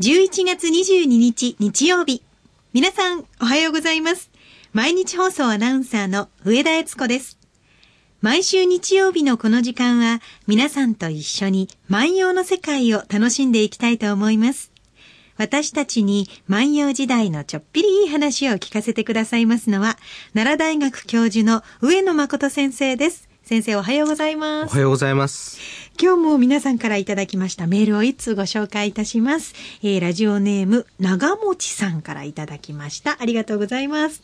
11月22日日曜日。皆さん、おはようございます。毎日放送アナウンサーの上田悦子です。毎週日曜日のこの時間は、皆さんと一緒に万葉の世界を楽しんでいきたいと思います。私たちに万葉時代のちょっぴりいい話を聞かせてくださいますのは、奈良大学教授の上野誠先生です。先生おはようございます。おはようございます。今日も皆さんからいただきましたメールを一通ご紹介いたします。えー、ラジオネーム、長持さんからいただきました。ありがとうございます。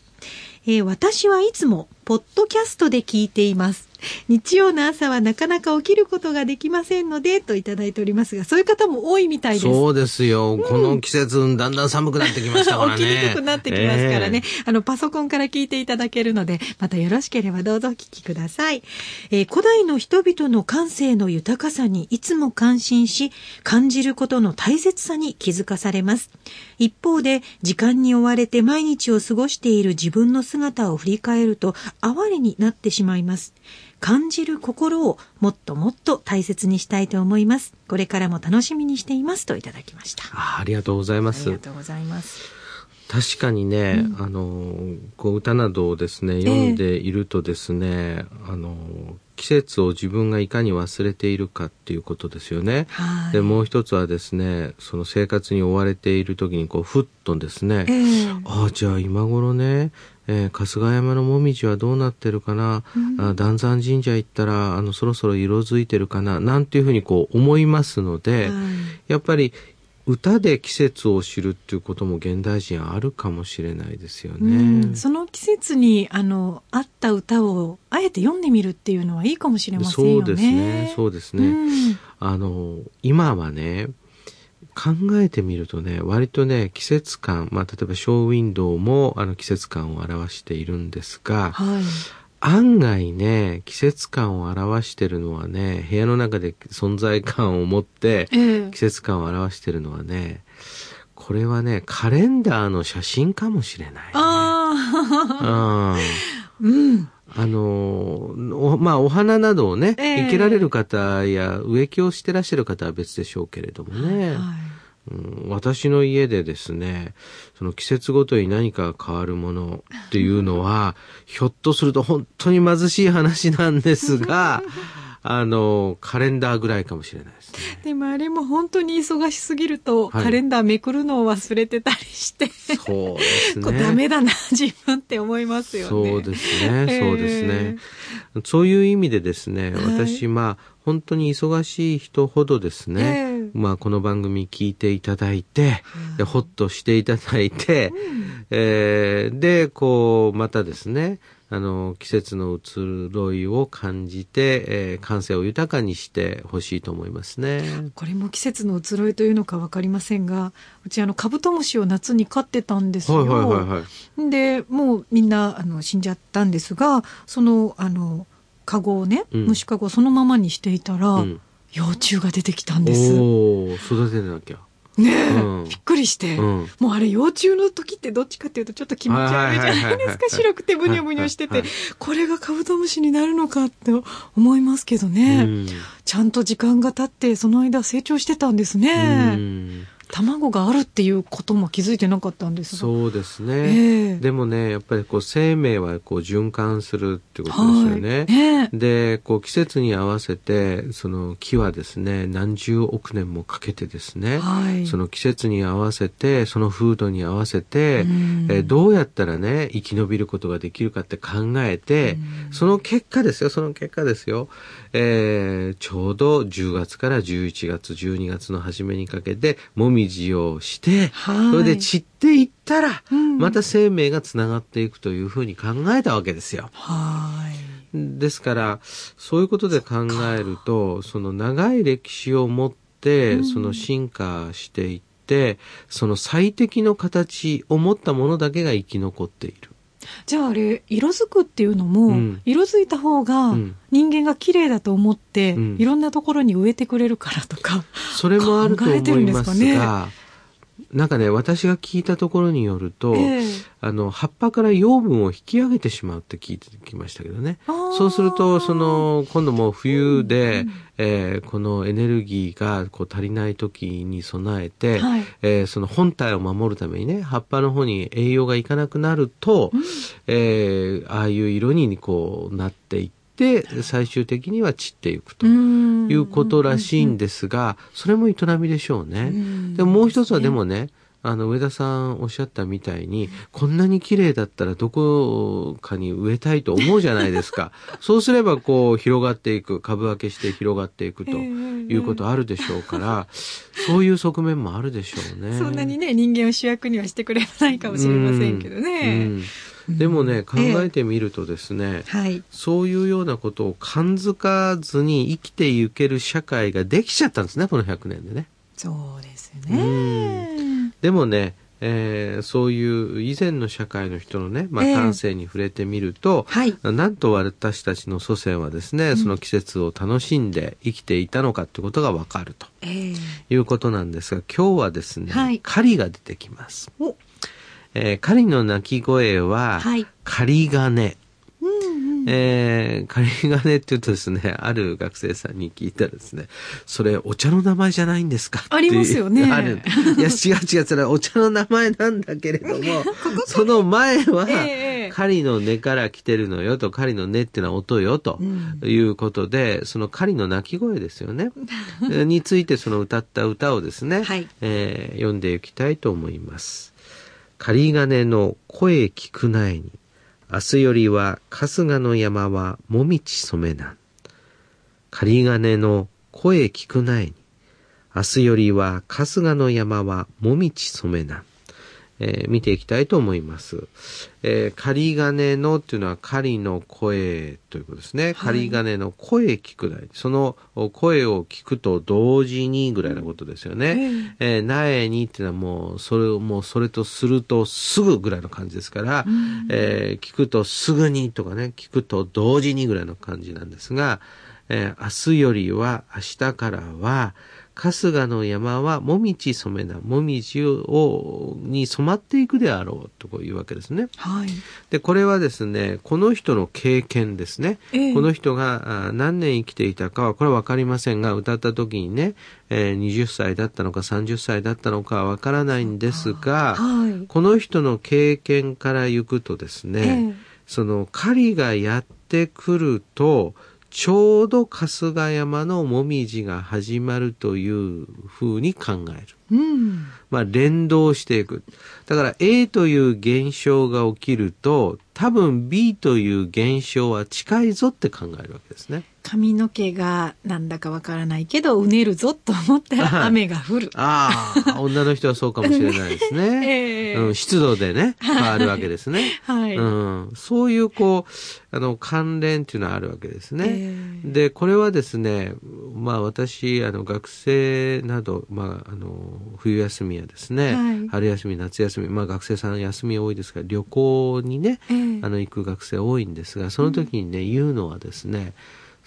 えー、私はいつも、ポッドキャストで聞いています。日曜の朝はなかなか起きることができませんので、といただいておりますが、そういう方も多いみたいです。そうですよ。うん、この季節、だんだん寒くなってきましたからね。起きにくくなってきますからね。えー、あの、パソコンから聞いていただけるので、またよろしければどうぞお聞きください。えー、古代の人々の感性の豊かさにいつも感心し、感じることの大切さに気づかされます。一方で、時間に追われて毎日を過ごしている自分の姿を振り返ると、哀れになってしまいます。感じる心をもっともっと大切にしたいと思います。これからも楽しみにしていますといただきました。あありがとうございます。ありがとうございます。確かにね、うん、あのこう歌などをですね読んでいるとですね、えー、あの季節を自分がいかに忘れているかっていうことですよね。はい、でもう一つはですねその生活に追われている時にこうふっとですね、えー、ああじゃあ今頃ねえー、春日山のもみじはどうなってるかな、うん、あ断山神社行ったらあのそろそろ色づいてるかな？なんていうふうにこう思いますので、はい、やっぱり歌で季節を知るっていうことも現代人あるかもしれないですよね。その季節にあの合った歌をあえて読んでみるっていうのはいいかもしれませんよね。そうですね。そうですね。うん、あの今はね考えてみるとね、割とね、季節感、まあ、例えばショーウィンドウもあの季節感を表しているんですが、はい、案外ね、季節感を表してるのはね、部屋の中で存在感を持って、季節感を表してるのはね、これはね、カレンダーの写真かもしれない、ね。ああ。うん。あのまあ、お花などをね、えー、生けられる方や植木をしてらっしゃる方は別でしょうけれどもね。はいうん、私の家でですね、その季節ごとに何か変わるものっていうのは、ひょっとすると本当に貧しい話なんですが、あの、カレンダーぐらいかもしれないですね。でもあれも本当に忙しすぎると、カレンダーめくるのを忘れてたりして、そうですね。ダメだな、自分って思いますよね。そうですね、そうですね。そういう意味でですね、私、まあ、本当に忙しい人ほどですね、えー、まあこの番組聞いていただいて、でほっとしていただいて、うん、えー、で、こう、またですね、あの、季節の移ろいを感じて、えー、感性を豊かにしてほしいと思いますね。これも季節の移ろいというのかわかりませんが、うちあの、カブトムシを夏に飼ってたんですよ。はいはいはいはい、で、もうみんな、あの、死んじゃったんですが、その、あの、カゴをね、うん、虫カゴをそのままにしていたら、うん、幼虫が出てきたんです。お育てなきゃ。ねえ、うん、びっくりして、うん、もうあれ幼虫の時ってどっちかっていうとちょっと気持ち悪いじゃないですか。白くてブニョブニョしてて。これがカブトムシになるのかって思いますけどね、うん、ちゃんと時間が経ってその間成長してたんですね。卵があるっていうことも気づいてなかったんですそうですね、えー、でもねやっぱりこう生命はこう循環するってことですよね、はい、でこう季節に合わせてその木はですね何十億年もかけてですね、はい、その季節に合わせてその風土に合わせて、えどうやったらね生き延びることができるかって考えてその結果ですよその結果ですよ、えー、ちょうど10月から11月12月の初めにかけてもみじをして、それで散っていったら、また生命がつながっていくというふうに考えたわけですよ。ですから、そういうことで考えると、その長い歴史を持って、その進化していって、その最適の形を持ったものだけが生き残っている。じゃああれ色づくっていうのも、うん、色づいた方が人間が綺麗だと思って、うん、いろんなところに植えてくれるからとかそれもあると思いますが、ね、なんかね、私が聞いたところによると、ええ。あの、葉っぱから養分を引き上げてしまうって聞いてきましたけどね。そうすると、その、今度もう冬で、えーこのエネルギーがこう足りない時に備えて、はい。えーその本体を守るためにね、葉っぱの方に栄養がいかなくなると、えーああいう色にこうなっていって、最終的には散っていくと。うんいうことらしいんですが、それも営みでしょうね。んでももう一つはでもね、あの、上田さんおっしゃったみたいに、こんなに綺麗だったらどこかに植えたいと思うじゃないですか。そうすればこう広がっていく、株分けして広がっていくということあるでしょうから、そういう側面もあるでしょうね。そんなにね、人間を主役にはしてくれないかもしれませんけどね。うんでもね、考えてみるとですね、はい。そういうようなことを感づかずに生きていける社会ができちゃったんですね、この100年でね。そうですね。でもね、えーそういう以前の社会の人のね、まあ、ええ感性に触れてみると、はい。なんと私たちの祖先はですね、その季節を楽しんで生きていたのかってことがわかるとええいうことなんですが、今日はですね、はい狩りが出てきます。お、えー狩りの鳴き声は、はい狩り鐘。うんうん。えー、仮金って言うとですね、ある学生さんに聞いたらですね、それお茶の名前じゃないんですかありますよねある。いや、違う違う、それはお茶の名前なんだけれども、その前は、ええ狩りの音から来てるのよと、狩りの音ってのは音よとうんいうことで、その狩りの鳴き声ですよね。についてその歌った歌をですね、はいえー読んでいきたいと思います。仮金の声聞くないに、明日よりは春日の山はもみち染めなん。狩り金の声聞くないに、明日よりは春日の山はもみち染めなん。えー見ていきたいと思います。えー、仮金のっていうのは仮の声ということですね。仮金の声聞くない。そのお声を聞くと同時にぐらいのことですよね。えー苗にっていうのはもう、それをもうそれとするとすぐぐらいの感じですから、えー聞くとすぐにとかね、聞くと同時にぐらいの感じなんですが、えー明日よりは明日からは春日の山はもみち染めな、もみじを、に染まっていくであろうとこういうわけですね。はい。で、これはですね、この人の経験ですね。ええこの人があ何年生きていたかは、これはわかりませんが、歌った時にね、えー20歳だったのか30歳だったのかはわからないんですが、はい。この人の経験から行くとですね、ええその狩りがやってくると、ちょうど春日山のもみじが始まるというふうに考える。うん。まあ連動していく。だから A という現象が起きると、多分 B という現象は近いぞって考えるわけですね。髪の毛がなんだかわからないけど、うねるぞと思ったら雨が降る。ああ、女の人はそうかもしれないですね。ええうん、湿度でね、変わるわけですね。はい。うん、そういうこう、あの、関連っていうのはあるわけですね。ええで、これはですね、まあ私、あの、学生など、まあ、あの、冬休みやですね、はい。春休み、夏休み、まあ学生さん休み多いですから、旅行にね、ええ。あの、行く学生多いんですが、その時にね、言うのはですね、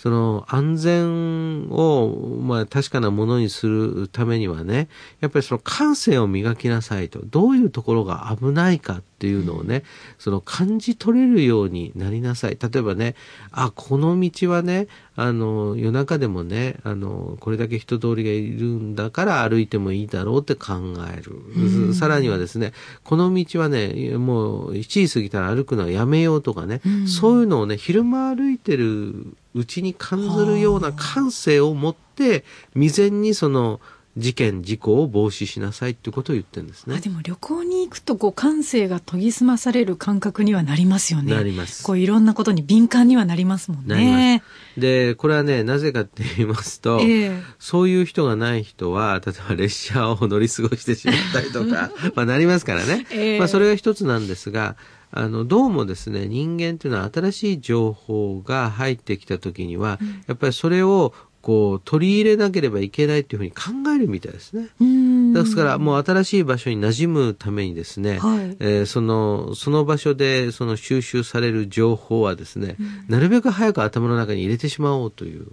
その安全を、まあ確かなものにするためにはね、やっぱりその感性を磨きなさいと、どういうところが危ないかっていうのをね、その感じ取れるようになりなさい。例えばね、あ、この道はね、あの、夜中でもね、あの、これだけ人通りがいるんだから歩いてもいいだろうって考える。さらにはですね、この道はね、もう7時過ぎたら歩くのはやめようとかね、そういうのをね、昼間歩いてるうちに感じるような感性を持って、未然にその事件、事故を防止しなさいってことを言ってるんですねあ。でも旅行に行くとこう感性が研ぎ澄まされる感覚にはなりますよね。なりますこういろんなことに敏感にはなりますもんなりね。で、これはね、なぜかって言いますと、ええそういう人がない人は、例えば列車を乗り過ごしてしまったりとか、まあなりますからね。ええまあそれが一つなんですが、あの、どうもですね、人間っていうのは新しい情報が入ってきた時には、やっぱりそれをこう取り入れなければいけないっていうふうに考えるみたいですね。うん。ですから、もう新しい場所に馴染むためにですね、はい。えーその、その場所でその収集される情報はですね、なるべく早く頭の中に入れてしまおうという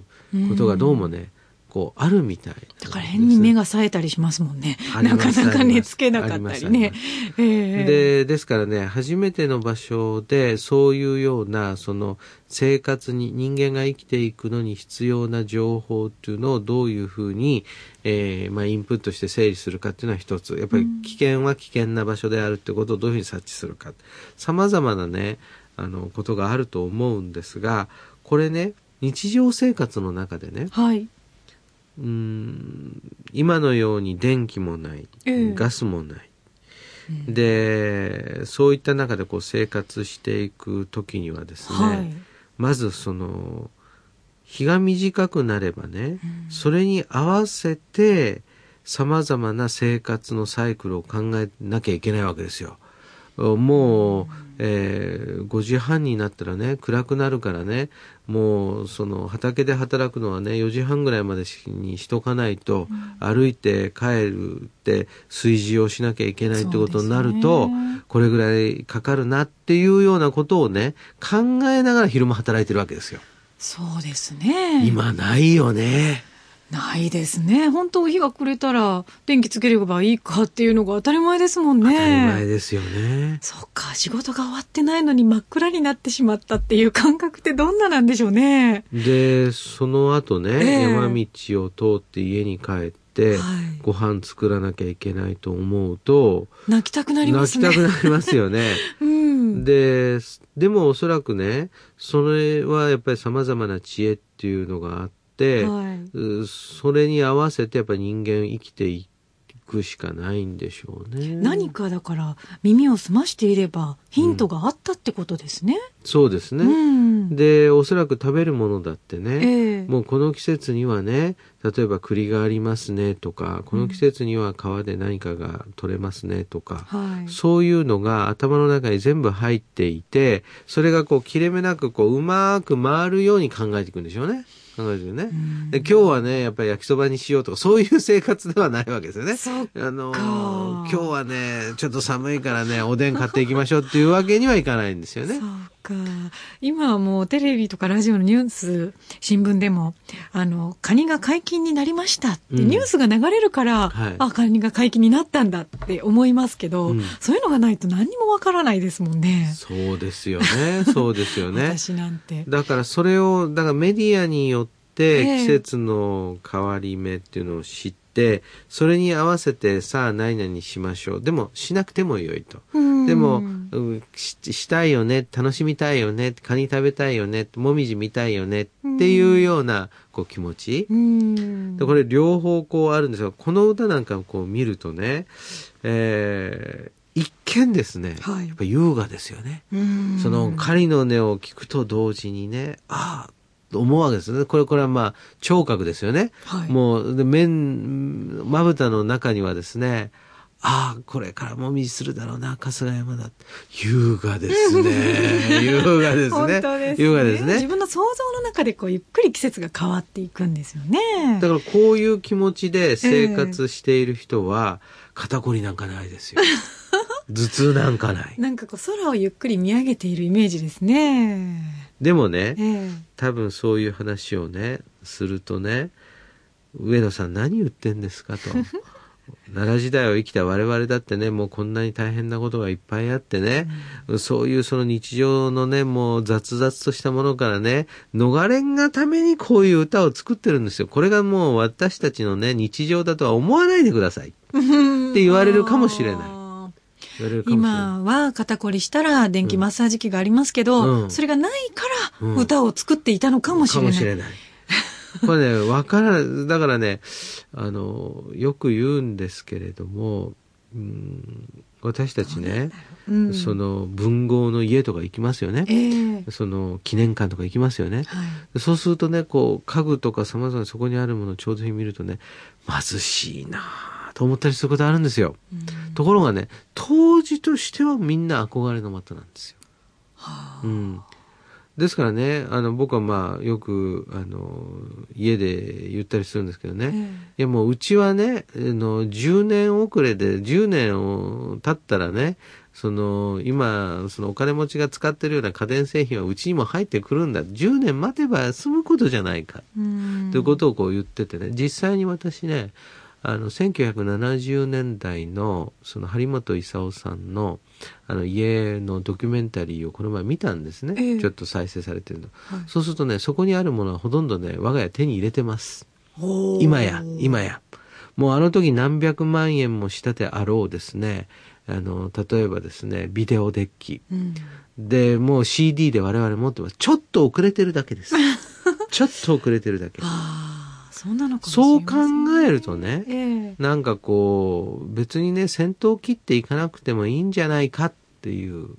ことがどうもね、こうあるみたい。だから変に目が冴えたりしますもんね。なかなか寝つけなかったりね。えー、で、ですからね、初めての場所でそういうような、その生活に、人間が生きていくのに必要な情報っていうのをどういうふうに、えー、まあ、インプットして整理するかっていうのは一つ。やっぱり危険は危険な場所であるってことをどういうふうに察知するか。様々なね、あの、ことがあると思うんですが、これね、日常生活の中でね、はい、うん今のように電気もない、えー、ガスもない、うん、でそういった中でこう生活していく時にはですね、はい、まずその日が短くなればね、うん、それに合わせてさまざまな生活のサイクルを考えなきゃいけないわけですよ。もう、えー、5時半になったらね、暗くなるからね、もう、その、畑で働くのはね、4時半ぐらいまでにしとかないと、うん、歩いて帰るって炊事をしなきゃいけないってことになると、ね、これぐらいかかるなっていうようなことをね、考えながら昼間働いてるわけですよ。そうですね。今ないよね。ないですね。本当日が暮れたら電気つければいいかっていうのが当たり前ですもんね。当たり前ですよね。そっか、仕事が終わってないのに真っ暗になってしまったっていう感覚ってどんななんでしょうね。で、その後ね、えー、山道を通って家に帰って、はい、ご飯作らなきゃいけないと思うと、泣きたくなりますね。泣きたくなりますよね。うん、で、でもおそらくね、それはやっぱり様々な知恵っていうのがあって、、はい、それに合わせてやっぱり人間生きていくしかないんでしょうね。何かだから耳を澄ましていればヒントがあったってことですね。うん、そうですね、うん、で、おそらく食べるものだってね、えー、もうこの季節にはね、例えば栗がありますねとか、この季節には川で何かが取れますねとか、うん、そういうのが頭の中に全部入っていて、それがこう切れ目なくこううまく回るように考えていくんでしょうね。考えてるね。で、今日はね、やっぱり焼きそばにしようとか、そういう生活ではないわけですよね。あの、今日はね、ちょっと寒いからね、おでん買っていきましょうっていうわけにはいかないんですよね。か。今はもうテレビとかラジオのニュース、新聞でも、あの、カニが解禁になりましたって、ニュースが流れるから、はい、あ、カニが解禁になったんだって思いますけど、うん、そういうのがないと何にもわからないですもんね。そうですよね。そうですよね。私なんて。だからそれを、だからメディアによって、季節の変わり目っていうのを知って、それに合わせてさあ何々しましょう。でもしなくてもよいと。でも、ししたいよね、楽しみたいよね、カニ食べたいよね、もみじ見たいよねっていうようなこう気持ち。でこれ両方こうあるんですが、この歌なんかこう見るとね、えー、一見ですね、はい、やっぱ優雅ですよね。その狩りの音を聞くと同時にね、ああ、思うわけですね。これ、これはまあ、聴覚ですよね。はい、もう、で、面、まぶたの中にはですね、ああ、これからもみじするだろうな、春日山だ。優雅ですね。優雅ですね。本当です、ね、優雅ですね。自分の想像の中でこう、ゆっくり季節が変わっていくんですよね。だからこういう気持ちで生活している人は、肩こりなんかないですよ。頭痛なんかない。なんかこう、空をゆっくり見上げているイメージですね。でもね、えー、多分そういう話をねするとね上野さん何言ってんですかと。奈良時代を生きた我々だってね、もうこんなに大変なことがいっぱいあってね、うん、そういうその日常のね、もう雑々としたものからね、逃れんがためにこういう歌を作ってるんですよ。これがもう私たちのね、日常だとは思わないでください。って言われるかもしれない。今は肩こりしたら電気マッサージ機がありますけど、うん、それがないから歌を作っていたのかもしれない。かもしれない。これね、わからない。だからね、あの、よく言うんですけれども、うん、私たちね、うん、その文豪の家とか行きますよね、えー、その記念館とか行きますよね、はい、そうするとねこう家具とかさまざまそこにあるものをちょうど見るとね貧しいなと思ったりすることあるんですよ。うん、ところがね、当時としてはみんな憧れの的なんですよ。はあ、うん。ですからね、あの、僕はまあ、よく、あの、家で言ったりするんですけどね、えー、いやもううちはね、あの、10年遅れで、10年を経ったらね、その、今、そのお金持ちが使ってるような家電製品はうちにも入ってくるんだ。10年待てば済むことじゃないか。うんということをこう言っててね、実際に私ね、あの、1970年代の、その張本勲さんの、あの、家のドキュメンタリーをこの前見たんですね。ええちょっと再生されてるの。はいそうするとね、そこにあるものはほとんどね、我が家手に入れてます。今や、今や。もうあの時何百万円もしたであろうですね、あの、例えばですね、ビデオデッキ。うんで、もう CD で我々持ってます。ちょっと遅れてるだけです。ちょっと遅れてるだけ。そう考えるとね、ええなんかこう、別にね、先頭を切っていかなくてもいいんじゃないかっていう考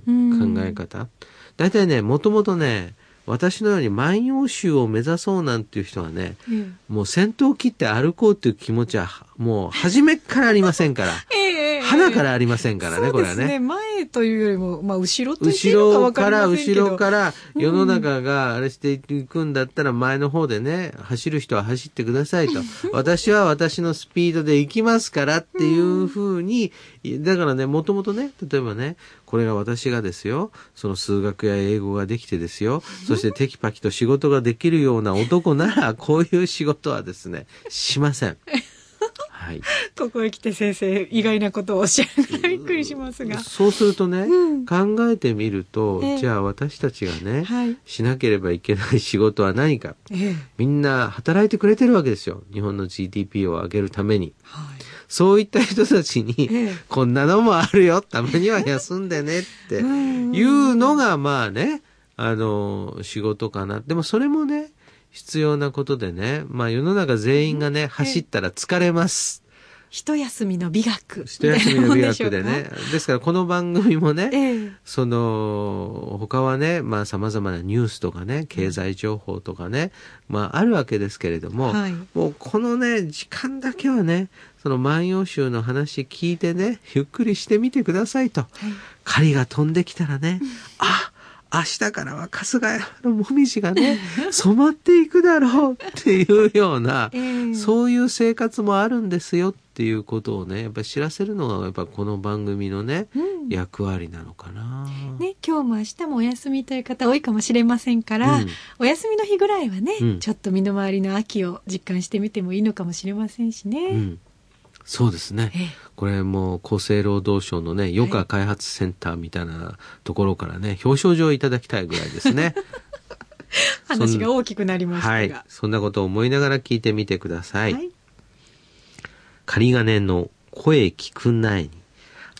え方。大体ね、もともとね、私のように万葉集を目指そうなんていう人はね、えもう先頭を切って歩こうっていう気持ちは、もう初めっからありませんから。えええ花からありませんからね、これはそうですね。ね。前というよりも、まあ、後ろと後ろから。後ろから、世の中があれしていくんだったら、前の方でね、走る人は走ってくださいと。私は私のスピードで行きますからっていうふうに、だからね、もともとね、例えばね、これが私がですよ、その数学や英語ができてですよ、そしてテキパキと仕事ができるような男なら、こういう仕事はですね、しません。はい。ここへ来て先生、意外なことをおっしゃるからびっくりしますが。そうするとね、うん考えてみると、ええじゃあ私たちがね、はい。しなければいけない仕事は何か。ええ。みんな働いてくれてるわけですよ。日本の GDP を上げるために。はい。そういった人たちに、ええこんなのもあるよ。たまには休んでねっていうのが、まあね、あの、仕事かな。でもそれもね、必要なことでね、まあ世の中全員がね、走ったら疲れます。一休みの美学。一休みの美学でね。ですからこの番組もね。ええ。その、他はね、まあ様々なニュースとかね、経済情報とかね、まああるわけですけれども、はいもうこのね、時間だけはね、その万葉集の話聞いてね、ゆっくりしてみてくださいと。狩りが飛んできたらね、あ、明日からは春日山のもみじがね、染まっていくだろうっていうような、ええ。そういう生活もあるんですよっていうことをね、やっぱり知らせるのがやっぱこの番組のね、うん。役割なのかな。ね、今日も明日もお休みという方多いかもしれませんから、うん。お休みの日ぐらいはね、うん。ちょっと身の回りの秋を実感してみてもいいのかもしれませんしね。うん。そうですね。ええこれもう厚生労働省のね、余暇開発センターみたいなところからね、表彰状いただきたいぐらいですね。話が大きくなりましたが。はい。そんなことを思いながら聞いてみてください。はい仮金の声聞くないに、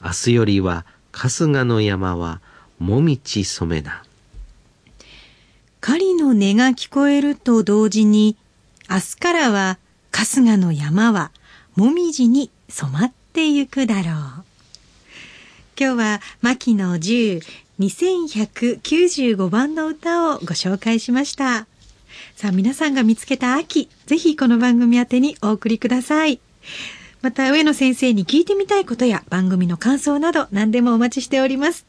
明日よりは春日の山はもみち染めな。狩りの音が聞こえると同時に、明日からは春日の山はもみじに染まってゆくだろう。今日は牧野10 2195番の歌をご紹介しました。さあ皆さんが見つけた秋、ぜひこの番組宛てにお送りください。また上野先生に聞いてみたいことや番組の感想など何でもお待ちしております。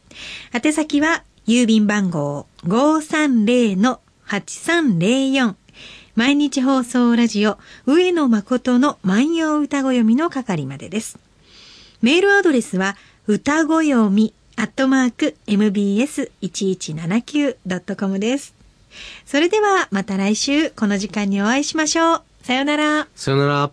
宛先は郵便番号530-8304毎日放送ラジオ上野誠の万葉歌ご読みの係までです。メールアドレスは歌ご読みアットマーク mbs1179.com です。それではまた来週この時間にお会いしましょう。さよなら。さよなら。